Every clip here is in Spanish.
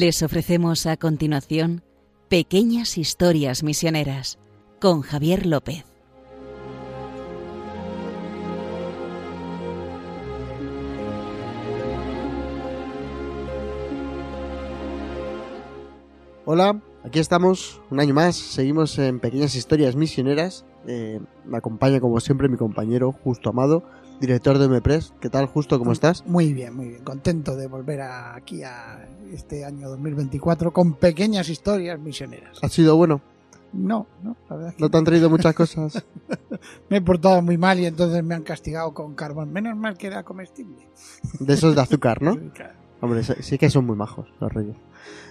Les ofrecemos a continuación Pequeñas Historias Misioneras con Javier López. Hola, aquí estamos un año más, seguimos en Pequeñas Historias Misioneras. Eh, me acompaña como siempre mi compañero Justo Amado, director de MEPRES. ¿Qué tal Justo? ¿Cómo estás? Muy bien, muy bien. Contento de volver aquí a este año 2024 con pequeñas historias misioneras. ¿Ha sido bueno? No, no, la verdad es que ¿No te han traído muchas cosas? me he portado muy mal y entonces me han castigado con carbón. Menos mal que era comestible. De esos de azúcar, ¿no? Hombre, sí sí que son muy majos los reyes.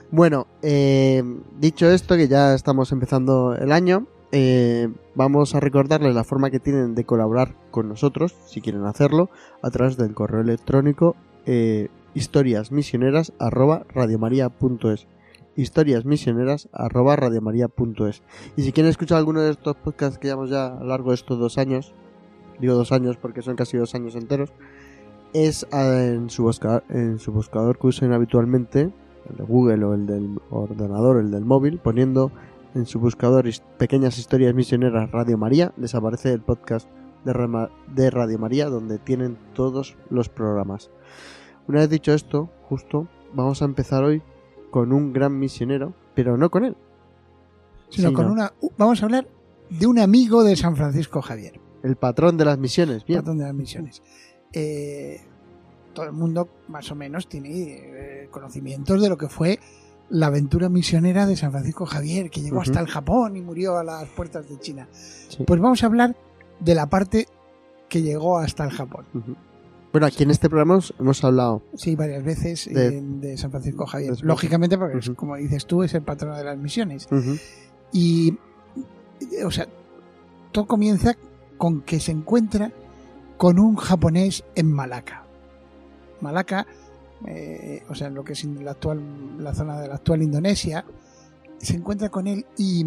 Bueno, eh, dicho esto, que ya estamos empezando el año, eh, vamos a recordarles la forma que tienen de colaborar con nosotros, si quieren hacerlo, a través del correo electrónico eh, historiasmisioneras arroba y si quieren escuchar alguno de estos podcasts que llevamos ya a lo largo de estos dos años digo dos años porque son casi dos años enteros es eh, en su buscador, en su buscador que usen habitualmente el de Google o el del ordenador el del móvil poniendo en su buscador pequeñas historias misioneras Radio María les aparece el podcast de, Radio María donde tienen todos los programas una vez dicho esto justo vamos a empezar hoy con un gran misionero pero no con él Sino con una. Vamos a hablar de un amigo de San Francisco Javier, el patrón de las misiones bien patrón de las misiones. Eh, todo el mundo, más o menos, tiene eh, conocimientos de lo que fue la aventura misionera de San Francisco Javier, que llegó hasta el Japón y murió a las puertas de China. Sí. Pues vamos a hablar de la parte que llegó hasta el Japón. Bueno aquí en este programa hemos- hablado Sí, varias veces De- de, San Francisco Javier. Lógicamente, porque es, Ujú. como dices tú, es el patrono de las misiones. Y, o sea, todo comienza con que se encuentra con un japonés en Malaca. Malaca, eh, o sea, en lo que es la actual, la zona de la actual Indonesia, se encuentra con él y,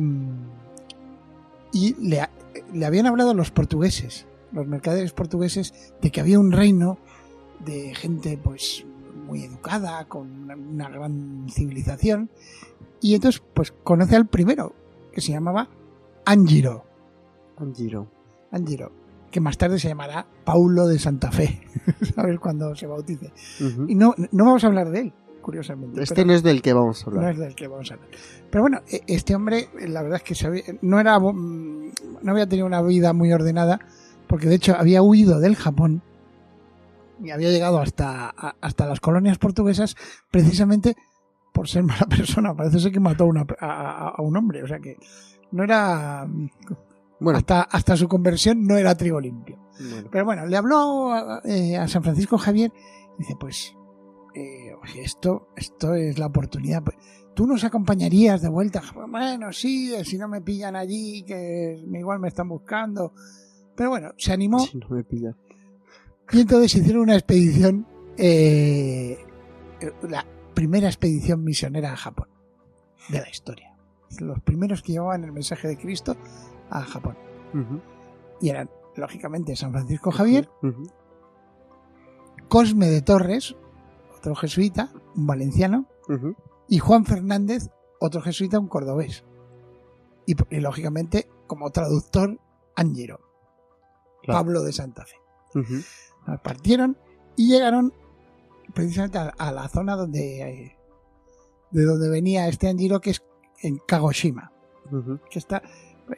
y le, le habían hablado los portugueses, los mercaderes portugueses, de que había un reino de gente, pues, muy educada, con una, gran civilización, y entonces, pues, conoce al primero, que se llamaba Anjiro. Anjiro. Anjiro, que más tarde se llamará Paulo de Santa Fe, a ver cuando se bautice. Y no, no vamos a hablar de él, curiosamente. Este no es del que vamos a no hablar. es del que vamos a hablar. Pero bueno, e- este hombre, la verdad es que se había- no era mm, no había tenido una vida muy ordenada, porque de hecho había huido del Japón y había llegado hasta, hasta las colonias portuguesas precisamente por ser mala persona. Parece ser que mató una- a- a- a un hombre, o sea que no era Bueno, hasta, hasta su conversión no era trigo limpio. bueno. Pero bueno, le habló a, eh, a San Francisco Javier y dice, pues, eh, oye, esto, esto es la oportunidad. pues, ¿Tú nos acompañarías de vuelta? Bueno, sí, si no me pillan allí, que igual me están buscando. Pero bueno, se animó Si no me y entonces hicieron una expedición, eh, la primera expedición misionera a Japón de la historia. Los primeros que llevaban el mensaje de Cristo a Japón. Y eran, lógicamente, San Francisco Javier, Ujú. Cosme de Torres, otro jesuita, un valenciano, y Juan Fernández, otro jesuita, un cordobés. Y, y, lógicamente, como traductor, Angiro, Claro. Pablo de Santa Fe. Partieron y llegaron precisamente a, a la zona donde eh, de donde venía este Angiro, que es en Kagoshima, que está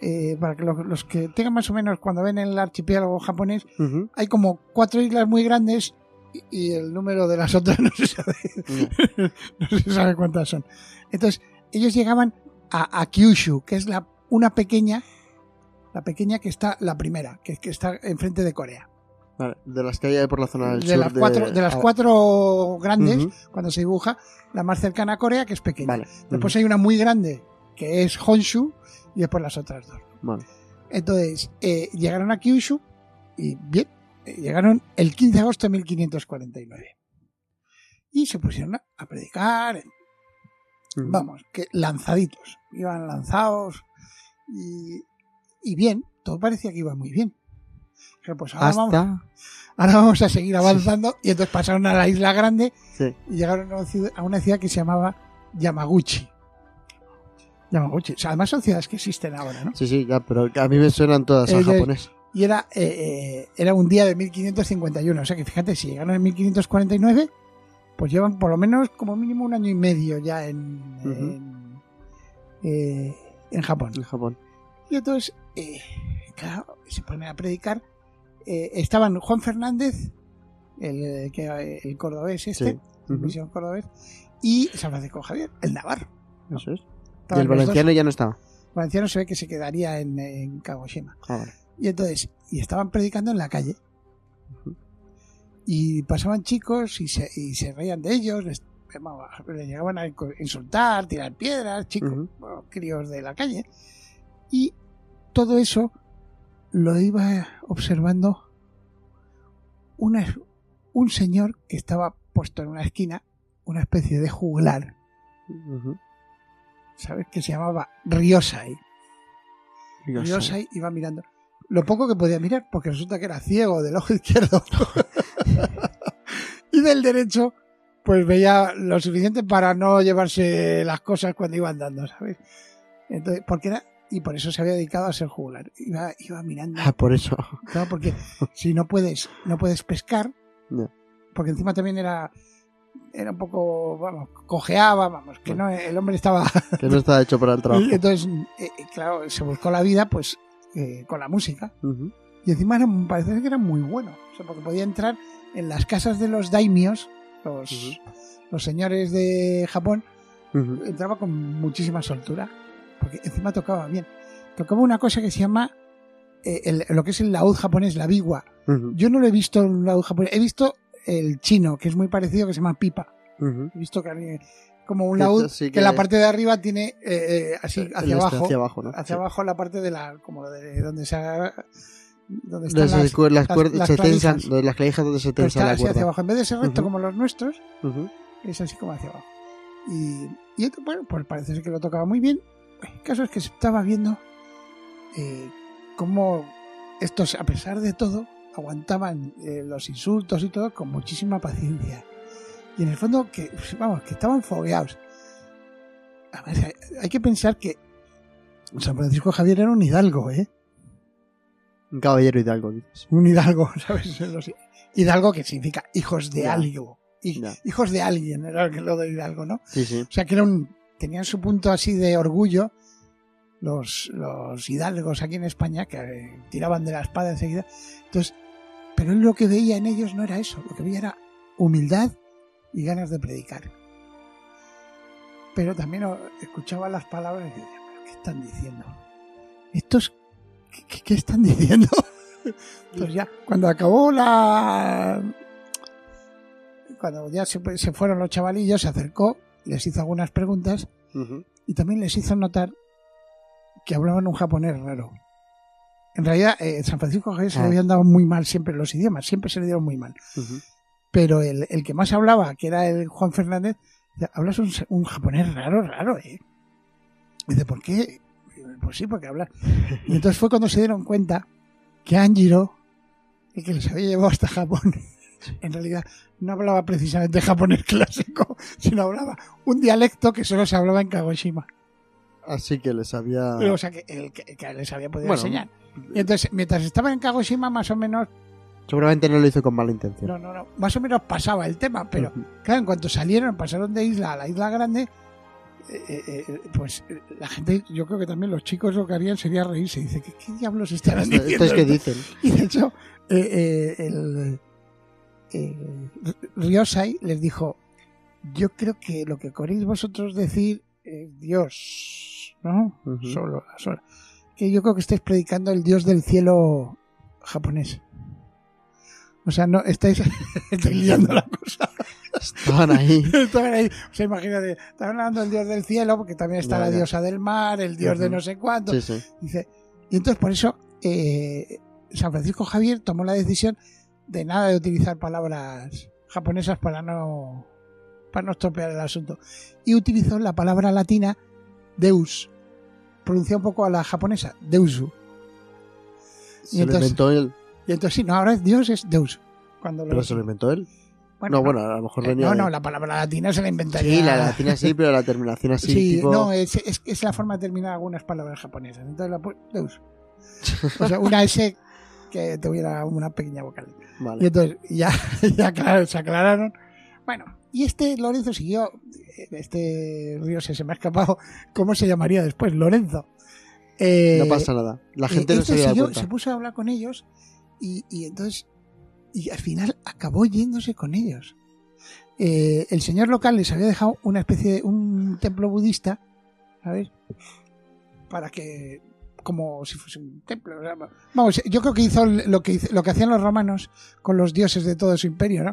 eh, para que los, los que tengan más o menos cuando ven el archipiélago japonés Ujú. hay como cuatro islas muy grandes y, y el número de las otras no se sabe no se sabe cuántas son. Entonces, ellos llegaban a, a Kyushu, que es la, una pequeña, la pequeña que está, la primera, que, que está enfrente de Corea. Vale, De las que hay por la zona del De sur las, cuatro, de las ah, cuatro grandes, Ujú. cuando se dibuja, la más cercana a Corea, que es pequeña. Vale. Después Ujú. hay una muy grande, que es Honshu, y después las otras dos. Vale. Entonces, eh, llegaron a Kyushu, y bien, eh, llegaron el 15 de agosto de 1549. Y se pusieron a, a predicar, vamos, que lanzaditos, iban lanzados y, y bien, todo parecía que iba muy bien. Pero pues ahora, vamos, ahora vamos a seguir avanzando y entonces pasaron a la isla grande Sí. y llegaron a una ciudad, a una ciudad que se llamaba Yamaguchi. Yamaguchi. O sea, además son ciudades que existen ahora, ¿no? Sí, sí, ya, pero a mí me suenan todas a japonés. Y era, eh, eh, era un día de 1551. O sea que fíjate, si llegaron en 1549, pues llevan por lo menos como mínimo un año y medio ya en, eh, en Japón. En Japón. Y entonces, eh, claro, se ponen a predicar. Estaban Juan Fernández, el, que, el cordobés este, Sí. el Ujú. misión cordobés, y San Francisco Javier, el Navarro. Eso es. Y el dos. valenciano ya no estaba. El valenciano se ve que se quedaría en, en Kagoshima. Ah, vale. Y entonces, y estaban predicando en la calle. Y pasaban chicos y se, y se reían de ellos, les, llegaban a insultar, tirar piedras, chicos, bueno, críos de la calle. Y todo eso lo iba observando una- un señor que estaba puesto en una esquina, una especie de juglar. ¿Sabes? Que se llamaba Ryosai. Dios Ryosai iba mirando. Lo poco que podía mirar, porque resulta que era ciego del ojo izquierdo. y del derecho, pues veía lo suficiente para no llevarse las cosas cuando iba andando, ¿sabes? Entonces, porque era, y por eso se había dedicado a ser jugular. Iba, iba mirando. Ah, por eso. Claro, porque si no puedes, no puedes pescar, No. porque encima también era, era un poco, vamos, cojeaba, vamos, que no, el hombre estaba Que no estaba hecho para el trabajo. y entonces, eh, eh, claro, se buscó la vida pues eh, con la música. Y encima era, parece que era muy bueno. O sea, porque podía entrar en las casas de los daimios, los, los señores de Japón, entraba con muchísima soltura. Porque encima tocaba bien. Tocaba una cosa que se llama eh, el- lo que es el laúd japonés, la biwa. Yo no lo he visto el laúd japonés. He visto el chino, que es muy parecido, que se llama pipa. He visto que hay como un laúd sí que, que- la parte de arriba tiene eh, eh, así hacia este abajo Hacia abajo, ¿no? hacia Sí. abajo la parte de la como de donde se donde están Las, las, cu- las las- cuerdas las se tensan, las clavijas donde se tensa la así hacia cuerda. abajo en vez de ser recto como los nuestros es así como hacia abajo y, y esto, bueno pues parece ser que lo tocaba muy bien el caso es que se estaba viendo eh, cómo estos a pesar de todo aguantaban eh, los insultos y todo con muchísima paciencia y en el fondo que vamos que estaban fogueados hay, hay que pensar que San Francisco Javier era un hidalgo, ¿eh? Un caballero hidalgo, dices. Un hidalgo, ¿sabes? Hidalgo que significa hijos de Ya. algo. Hijos de alguien, era lo de hidalgo, ¿no? Sí, sí. O sea, que era un, tenían su punto así de orgullo los, los hidalgos aquí en España, que tiraban de la espada enseguida. Entonces, pero él lo que veía en ellos no era eso, lo que veía era humildad y ganas de predicar. Pero también escuchaba las palabras y decía, ¿pero qué están diciendo? ¿Estos qué, están diciendo? Entonces ya, cuando acabó la... Cuando ya se, se fueron los chavalillos, se acercó, les hizo algunas preguntas y también les hizo notar que hablaban un japonés raro. En realidad, eh, San Francisco Javier se le Ah. habían dado muy mal siempre los idiomas, siempre se le dieron muy mal. Pero el, el que más hablaba, que era el Juan Fernández, hablas un, un japonés raro, raro, ¿eh? Y dice, ¿por qué? Pues sí, porque habla. Y entonces fue cuando se dieron cuenta que Anjiro, el que les había llevado hasta Japón, en realidad no hablaba precisamente japonés clásico, sino hablaba un dialecto que solo se hablaba en Kagoshima. Así que les había... O sea, que, el que, que les había podido Bueno. enseñar. Y entonces, mientras estaba en Kagoshima, más o menos, Seguramente no lo hizo con mala intención. no, no, no, más o menos pasaba el tema, pero Ujú. Claro, en cuanto salieron, pasaron de isla a la isla grande, eh, eh, eh, pues la gente, yo creo que también los chicos lo que harían sería reírse. Dice, ¿qué, qué diablos estarán Esto, diciendo? esto es que dicen. Y de hecho, eh, el Ryosai les dijo, yo creo que lo que queréis vosotros decir es Dios, ¿no? Ujú. Solo, solo. Que yo creo que estáis predicando el Dios del cielo japonés. O sea, no estáis, estáis liando la cosa. Estaban ahí. Estaban ahí, o sea, imagínate, estaban hablando del dios del cielo, porque también está Ya, la ya. diosa del mar, el dios de no sé cuánto. Sí, sí. Dice, y entonces por eso eh, San Francisco Javier tomó la decisión de nada de utilizar palabras japonesas para no para no estropear el asunto. Y utilizó la palabra latina Deus, pronunciada un poco a la japonesa, Deusu. Se lo entonces- inventó él. Y entonces sí, no, ahora es Dios es Deus. Cuando lo- Pero se lo inventó él. Bueno, no, bueno, a lo mejor Eh, venía. no, de- no, la palabra latina se la inventaría. Sí, la latina sí, pero la terminación así, Sí, tipo. no, es, es, es la forma de terminar algunas palabras japonesas. Entonces la pu- Deus. O sea, una S que tuviera una pequeña vocal. Y Vale. entonces ya, ya claro, se aclararon. Bueno, y este Lorenzo siguió, este río se, se me ha escapado, ¿cómo se llamaría después? Lorenzo. Eh, No pasa nada. La gente eh, no se este cuenta. se puso a hablar con ellos y, y entonces, y al final acabó yéndose con ellos. Eh, el señor local les había dejado una especie de un templo budista, ¿sabes? Para que, como si fuese un templo. Vamos, yo creo que hizo lo que, hizo- lo que hacían los romanos con los dioses de todo su imperio, ¿no?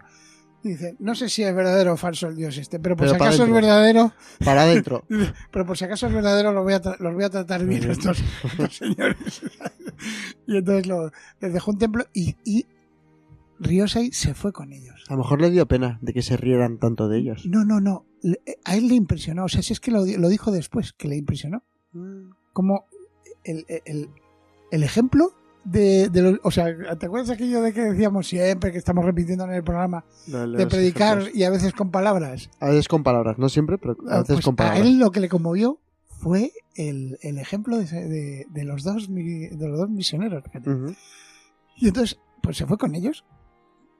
Dice, no sé si es verdadero o falso el dios este, pero por Pero si acaso es verdadero, Para adentro. pero por si acaso es verdadero, los voy a, los voy a tratar bien a estos, estos señores. y entonces lo, les dejó un templo y, y Ryosei se fue con ellos. A lo mejor le dio pena de que se rieran tanto de ellos. No, no, no. A él le impresionó. O sea, si es que lo, lo dijo después, que le impresionó. Como el, el, el ejemplo de, de los- O sea, ¿te acuerdas aquello de que decíamos siempre que estamos repitiendo en el programa? No, De predicar ejemplos. y a veces con palabras. A veces con palabras, no siempre, pero a veces Pues con a palabras. él lo que le conmovió fue el, el ejemplo de, de- de los dos, de los dos misioneros. Y entonces, pues se fue con ellos,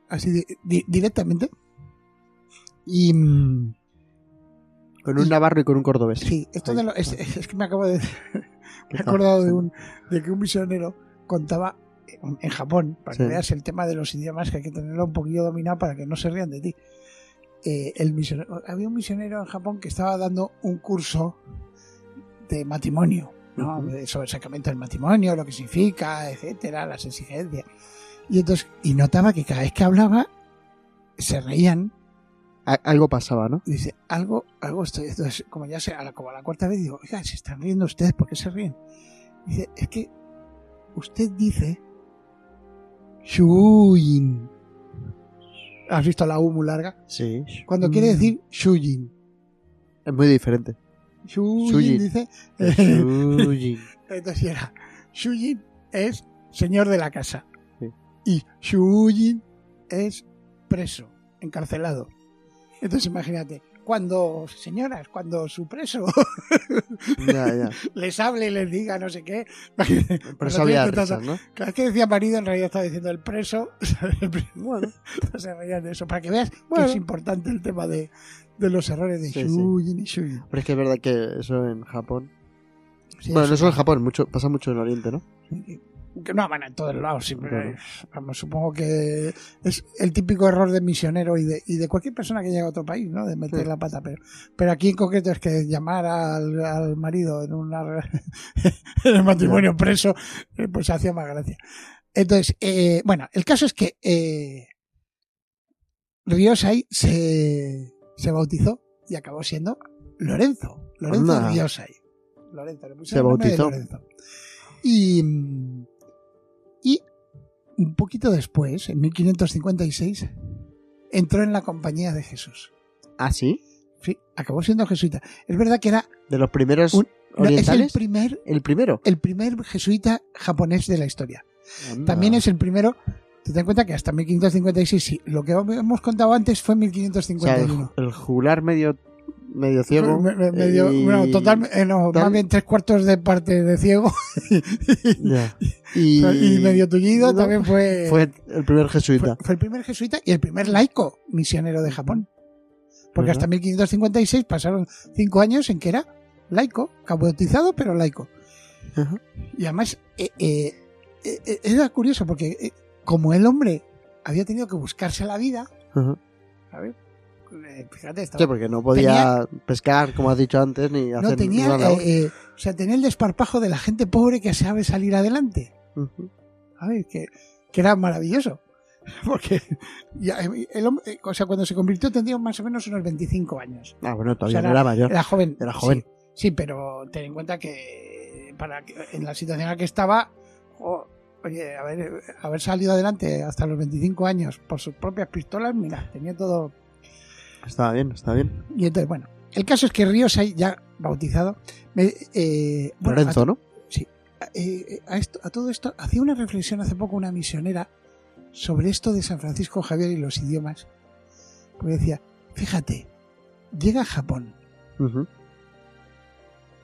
así di- directamente. Y mm, Con un navarro y con un cordobés. sí, esto de lo- es, es que me acabo de. ¿Qué me he acordado de, un, de que un misionero contaba en, Japón, para que Sí. veas el tema de los idiomas, que hay que tenerlo un poquillo dominado para que no se rían de ti. Eh, el misionero, había un misionero en Japón que estaba dando un curso de matrimonio, ¿no? Ujú. De- sobre el sacramento del matrimonio, lo que significa, etcétera, las exigencias. Y entonces, y notaba que cada vez que hablaba se reían A- algo pasaba, ¿no? y dice, algo, algo estoy. Entonces, como ya sé, a la, como a la cuarta vez digo, oiga, se están riendo ustedes, ¿por qué se ríen? Dice, es que usted dice Shuyin. ¿Has visto la U muy larga? Sí. Cuando quiere Mm. decir Shuyin. Es muy diferente. Shuyin, Shuyin. dice. Shuyin. Entonces era, Shuyin es señor de la casa. Sí. Y Shuyin es preso, encarcelado. Entonces imagínate, cuando, señoras, cuando su preso ya, ya. les hable y les diga no sé qué. Por eso había risas, ¿no? Cada vez que decía marido, en realidad estaba diciendo el preso. El preso. Bueno. se reían de eso. Para que veas Bueno. que es importante el tema de, de los errores de Sí, sí. Shuyin y Shuyin. Pero es que es verdad que eso en Japón. Sí, bueno, no solo en Japón, mucho, pasa mucho en Oriente, ¿no? Que no van en todos lados, siempre. Claro. Vamos, supongo que es el típico error de misionero y de, y de cualquier persona que llega a otro país, ¿no? De meter Sí. la pata. Pero, pero aquí en concreto es que llamar al, al marido en, una, en el matrimonio preso, eh, pues hacía más gracia. Entonces, eh, bueno, el caso es que eh, Ryosai se, se bautizó y acabó siendo Lorenzo. Lorenzo Anda. Ryosai. Lorenzo, le pusieron Se el bautizó. Lorenzo. Y, mm, y un poquito después, en 1556, entró en la compañía de Jesús. ¿Ah, sí? Sí, acabó siendo jesuita. Es verdad que era De los primeros Un- no, es el orientales. primer, el primero. el primer jesuita japonés de la historia. Anda. También es el primero. Te das cuenta que hasta 1556, sí. Lo que hemos contado antes fue O sea, 1551. el, el jugular medio, medio ciego. Me- me- medio- y- bueno, total, eh, no, tal. más bien tres cuartos de parte de ciego. Y, y medio tullido también fue, Fue el primer jesuita. fue el primer jesuita y el primer laico misionero de Japón. Porque hasta 1556 pasaron cinco años en que era laico, bautizado, pero laico. Y además, eh, eh, eh, era curioso porque como el hombre había tenido que buscarse la vida, Ajá. ¿sabes? Eh, fíjate, estaba- Sí, porque no podía pescar, como has dicho antes, ni hacer no tenía, eh, eh, o sea, tenía el desparpajo de la gente pobre que sabe salir adelante. Ujú. ¿sabes? Que, que era maravilloso. Porque ya, eh, el eh, o sea, cuando se convirtió tendría más o menos unos 25 años. Ah, bueno, todavía O sea, no era mayor. Era joven. Era joven. Sí, sí, pero ten en cuenta que para en la situación en la que estaba, jo, oye, haber, haber salido adelante hasta los 25 años por sus propias pistolas, mira, tenía todo. Estaba bien, estaba bien. Y entonces, bueno, el caso es que Ríos, ya bautizado, me, eh, bueno, Lorenzo, ¿no? a, eh, a esto, a todo esto, hacía una reflexión hace poco una misionera sobre esto de San Francisco Javier y los idiomas. Porque decía, fíjate, llega a Japón,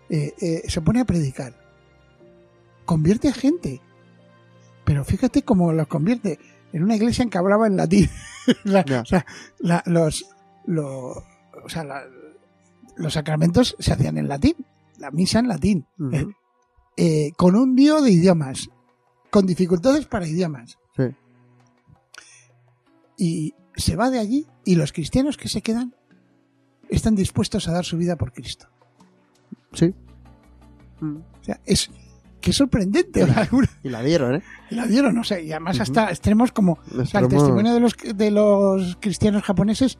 eh, eh, se pone a predicar, convierte a gente, pero fíjate cómo los convierte en una iglesia en que hablaba en latín. La- o sea, la- los, lo- o sea, la- los sacramentos se hacían en latín, la misa en latín, eh, eh, con un lío de idiomas, con dificultades para idiomas. Sí. Y se va de allí y los cristianos que se quedan están dispuestos a dar su vida por Cristo. Sí. Mm. O sea, es que es sorprendente. sea, alguna- Y la dieron, ¿eh? y la dieron, no sé, y además hasta extremos como o sea, el testimonio de los, de los cristianos japoneses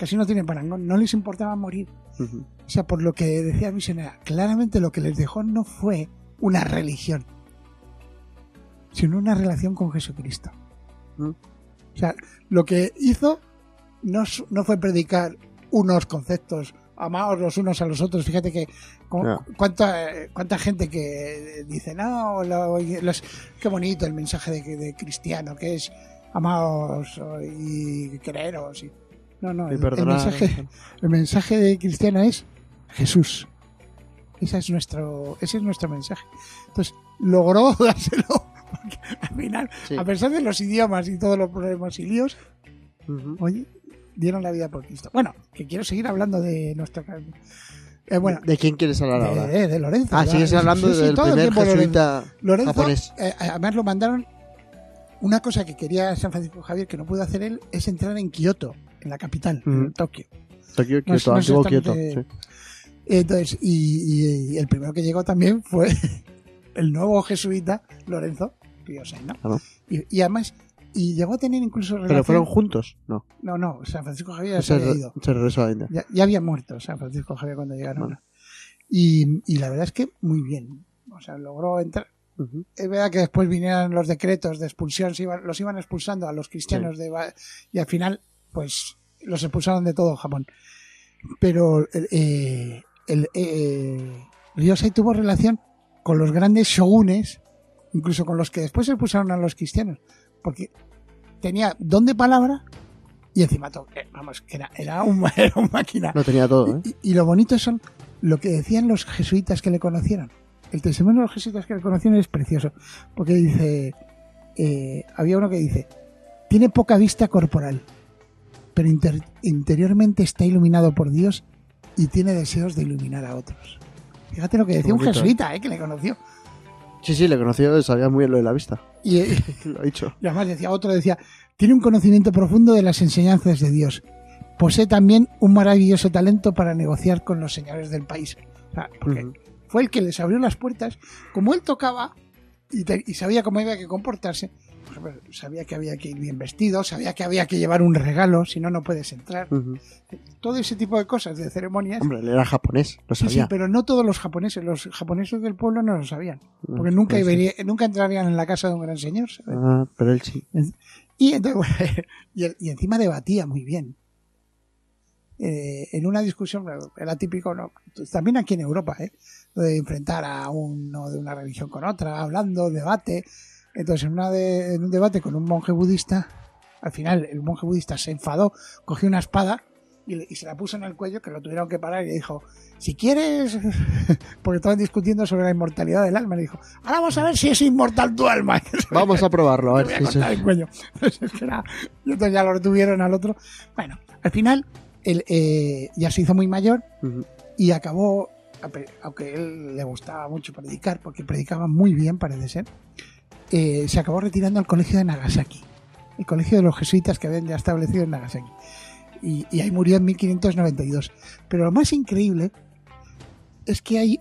casi no tiene parangón, no les importaba morir. O sea, por lo que decía Misionera, claramente lo que les dejó no fue una religión, sino una relación con Jesucristo. O sea, lo que hizo no, no fue predicar unos conceptos, amaos los unos a los otros. Fíjate que cuánta, cuánta gente que dice, no, lo- los- qué bonito el mensaje de, de cristiano, que es amaos y creeros. Y, no, no, el- el mensaje, el mensaje de cristiano es Jesús. Ese es nuestro, ese es nuestro mensaje. Entonces, logró dárselo. Porque al final, Sí. a pesar de los idiomas y todos los problemas y líos, oye, dieron la vida por Cristo. Bueno, que quiero seguir hablando de nuestra. Eh, bueno, ¿De quién quieres hablar ahora? de, de Lorenzo. Ah, sigues hablando Sí, sí, del primer jesuita Lorenzo, japonés. eh, además lo mandaron. Una cosa que quería San Francisco Javier que no pudo hacer él es entrar en Kioto, en la capital, en. Tokio. Tokio, Kioto, no antiguo Kioto. sí. Entonces, y, y- y el primero que llegó también fue el nuevo jesuita Lorenzo Ryosei, ¿no? Claro. Y, y además, y llegó a tener incluso relación... ¿Pero fueron juntos? No. No, no, San Francisco Javier ya se había ido. se regresó a la India. Ya, ya había muerto San Francisco Javier cuando llegaron. Bueno. Y, y la verdad es que muy bien. O sea, logró entrar. Es verdad que después vinieron los decretos de expulsión, se iban- los iban expulsando a los cristianos de, y al final, pues, los expulsaron de todo Japón. Pero eh, el eh, Ryosei tuvo relación con los grandes shogunes, incluso con los que después expulsaron a los cristianos, porque tenía don de palabra y encima todo, eh, vamos, que era, era, un, era un máquina. Lo tenía todo, ¿eh? Y, y lo bonito son lo que decían los jesuitas que le conocieron. El testimonio de los jesuitas que le conocieron es precioso, porque dice, eh, había uno que dice, tiene poca vista corporal, pero inter- interiormente está iluminado por Dios y tiene deseos de iluminar a otros. Fíjate lo que decía un jesuita, eh, que le conoció. Sí, sí, le conoció, sabía muy bien lo de la vista. Y, eh, Lo ha dicho. Y además decía otro, decía, tiene un conocimiento profundo de las enseñanzas de Dios. Posee también un maravilloso talento para negociar con los señores del país. O sea, porque Ujú. fue el que les abrió las puertas. Como él tocaba y, te- y sabía cómo había que comportarse, por ejemplo, sabía que había que ir bien vestido, sabía que había que llevar un regalo, si no, no puedes entrar. Todo ese tipo de cosas, de ceremonias. Hombre, él era japonés, lo Sí, sí, sabía. pero no todos los japoneses, los japoneses del pueblo no lo sabían, porque nunca, pues sí. nunca entrarían en la casa de un gran señor. ¿sabes? Ah, pero él sí. Y, entonces, bueno, y, encima debatía muy bien. Eh, en una discusión, era típico, ¿no? también aquí en Europa, ¿eh? De enfrentar a uno de una religión con otra, hablando, debate. Entonces, en, una de- en un debate con un monje budista, al final el monje budista se enfadó, cogió una espada y, se la puso en el cuello, que lo tuvieron que parar y le dijo, si quieres, porque estaban discutiendo sobre la inmortalidad del alma, le dijo, ahora vamos a ver si es inmortal tu alma. Vamos a probarlo, a ver si se... el cuello. Entonces, que era- y entonces ya lo retuvieron al otro. Bueno, al final él eh, ya se hizo muy mayor y acabó, aunque él le gustaba mucho predicar, porque predicaba muy bien, parece ser, eh, se acabó retirando al colegio de Nagasaki, el colegio de los jesuitas que habían ya establecido en Nagasaki. Y, y ahí murió en 1592. Pero lo más increíble es que hay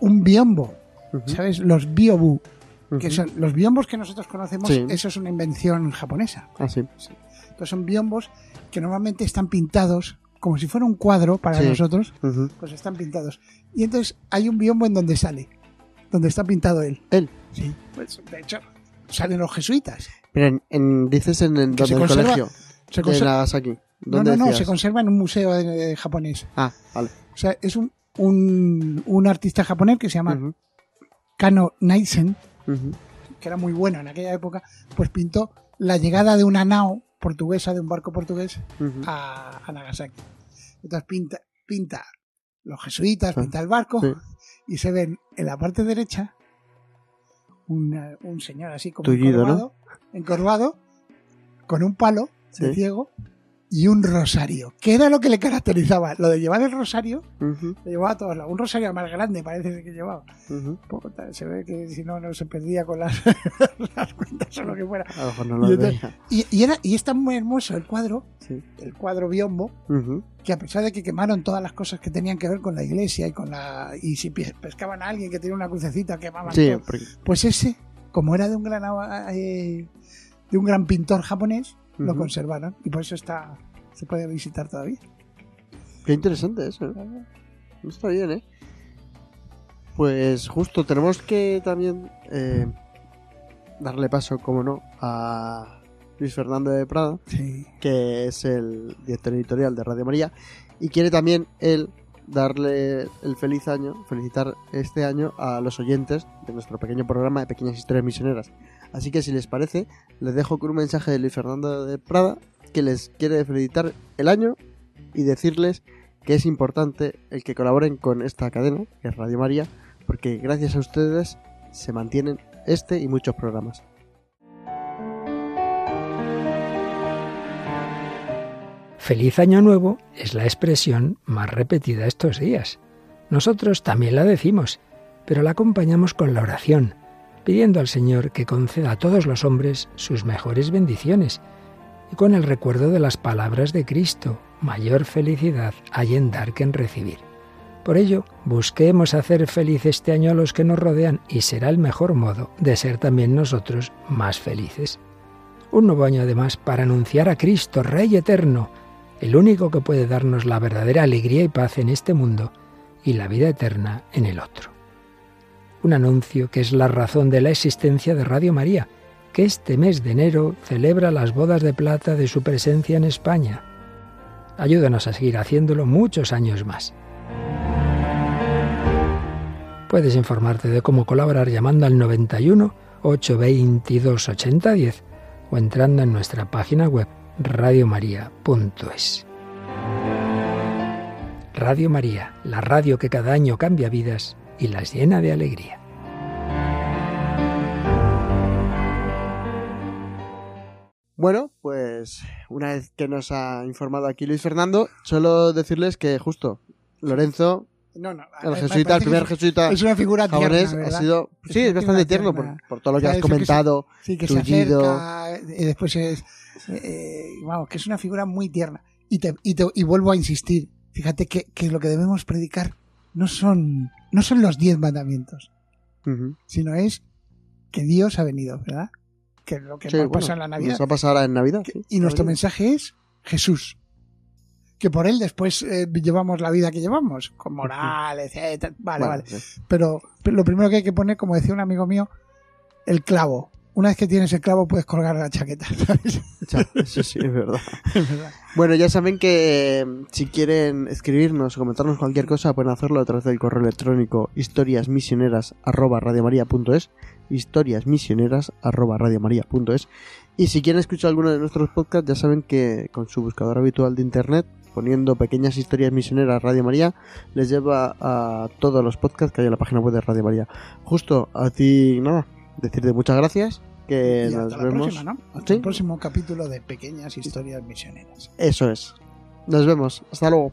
un biombo. ¿sabes? Los biobu, que son los biombos que nosotros conocemos, Sí. eso es una invención japonesa. Ah, sí. Entonces son biombos que normalmente están pintados como si fuera un cuadro para nosotros, Ujú. pues están pintados. Y entonces hay un biombo en donde sale, donde está pintado él. Él. Sí, pues de hecho salen los jesuitas. Pero en, en- dices en Que se el conserva- colegio Se de conser- Nagasaki. No, ¿Dónde no, no, decías? se conserva en un museo eh, japonés. Ah, vale. O sea, es un, un, un artista japonés que se llama Ujú. Kano Naisen, que era muy bueno en aquella época, pues pintó la llegada de una nao portuguesa de un barco portugués a, a Nagasaki. Entonces pinta, pinta los jesuitas, pinta el barco sí. Y se ven en la parte derecha una- un señor así como Tullido, ¿no? encorvado, encorvado, con un palo de Sí. ciego y un rosario, que era lo que le caracterizaba. Lo de llevar el rosario, Ujú, lo llevaba a todos lados. Un rosario más grande parece que llevaba. Puta, Se ve que si no, no se perdía con las, las cuentas o lo que fuera. A lo mejor no Y lo entonces-. Y, y era, y es tan muy hermoso el cuadro, Sí. el cuadro biombo, que a pesar de que quemaron todas las cosas que tenían que ver con la iglesia y con la y si pe- pescaban a alguien que tenía una crucecita quemaban Sí, todo. porque- pues ese como era de un gran eh, de un gran pintor japonés lo conservaron y por eso está se puede visitar todavía qué interesante eso. ¿eh? Está bien, ¿eh? Pues justo tenemos que también eh, darle paso, como no, a Luis Fernando de Prada, sí que es el director editorial de Radio María, y quiere también él darle el feliz año, felicitar este año a los oyentes de nuestro pequeño programa de Pequeñas Historias Misioneras. Así que si les parece, les dejo con un mensaje de Luis Fernando de Prada que les quiere felicitar el año y decirles que es importante el que colaboren con esta cadena, que es Radio María, porque gracias a ustedes se mantienen este y muchos programas. Feliz Año Nuevo es la expresión más repetida estos días. Nosotros también la decimos, pero la acompañamos con la oración, pidiendo al Señor que conceda a todos los hombres sus mejores bendiciones y con el recuerdo de las palabras de Cristo, mayor felicidad hay en dar que en recibir. Por ello, busquemos hacer feliz este año a los que nos rodean y será el mejor modo de ser también nosotros más felices. Un nuevo año además para anunciar a Cristo, Rey eterno, el único que puede darnos la verdadera alegría y paz en este mundo y la vida eterna en el otro. Un anuncio que es la razón de la existencia de Radio María, que este mes de enero celebra las bodas de plata de su presencia en España. Ayúdanos a seguir haciéndolo muchos años más. Puedes informarte de cómo colaborar llamando al 91 822 8010 o entrando en nuestra página web radiomaria.es. Radio María, la radio que cada año cambia vidas y las llena de alegría. Bueno, pues una vez que nos ha informado aquí Luis Fernando, solo decirles que justo Lorenzo, no no el jesuita, el primer es- jesuita es una figura tierna ha sido... Es Sí, es bastante tierno por, por todo lo que has eso que se- comentado. Sí, que se tullido. acerca y después es. eh, vamos, que es una figura muy tierna. Y, te, y, te- y vuelvo a insistir. Fíjate que, que lo que debemos predicar no son, no son los diez mandamientos, sino es que Dios ha venido, ¿verdad? Que es lo que Sí, nos bueno, pasa en la Navidad. Nos va a pasar ahora en Navidad. Que- sí. y nuestro mensaje es Jesús. Que por él después eh, llevamos la vida que llevamos, con moral, etc. Vale, Bueno, vale. sí. Pero, pero lo primero que hay que poner, como decía un amigo mío, el clavo. Una vez que tienes el clavo puedes colgar la chaqueta, Eso sí, es verdad. Es verdad. Bueno, ya saben que eh, si quieren escribirnos o comentarnos cualquier cosa, pueden hacerlo a través del correo electrónico historiasmisioneras@radiomaria.es, historiasmisioneras@radiomaria.es. Y si quieren escuchar alguno de nuestros podcasts, ya saben que con su buscador habitual de internet, poniendo pequeñas historias misioneras Radio María, les lleva a todos los podcasts que hay en la página web de Radio María. Justo a ti, nada, decirte muchas gracias, que Y nos hasta la vemos. próxima, ¿no? Hasta Sí. el próximo capítulo de Pequeñas Historias Misioneras. Eso es. Nos vemos. Hasta luego.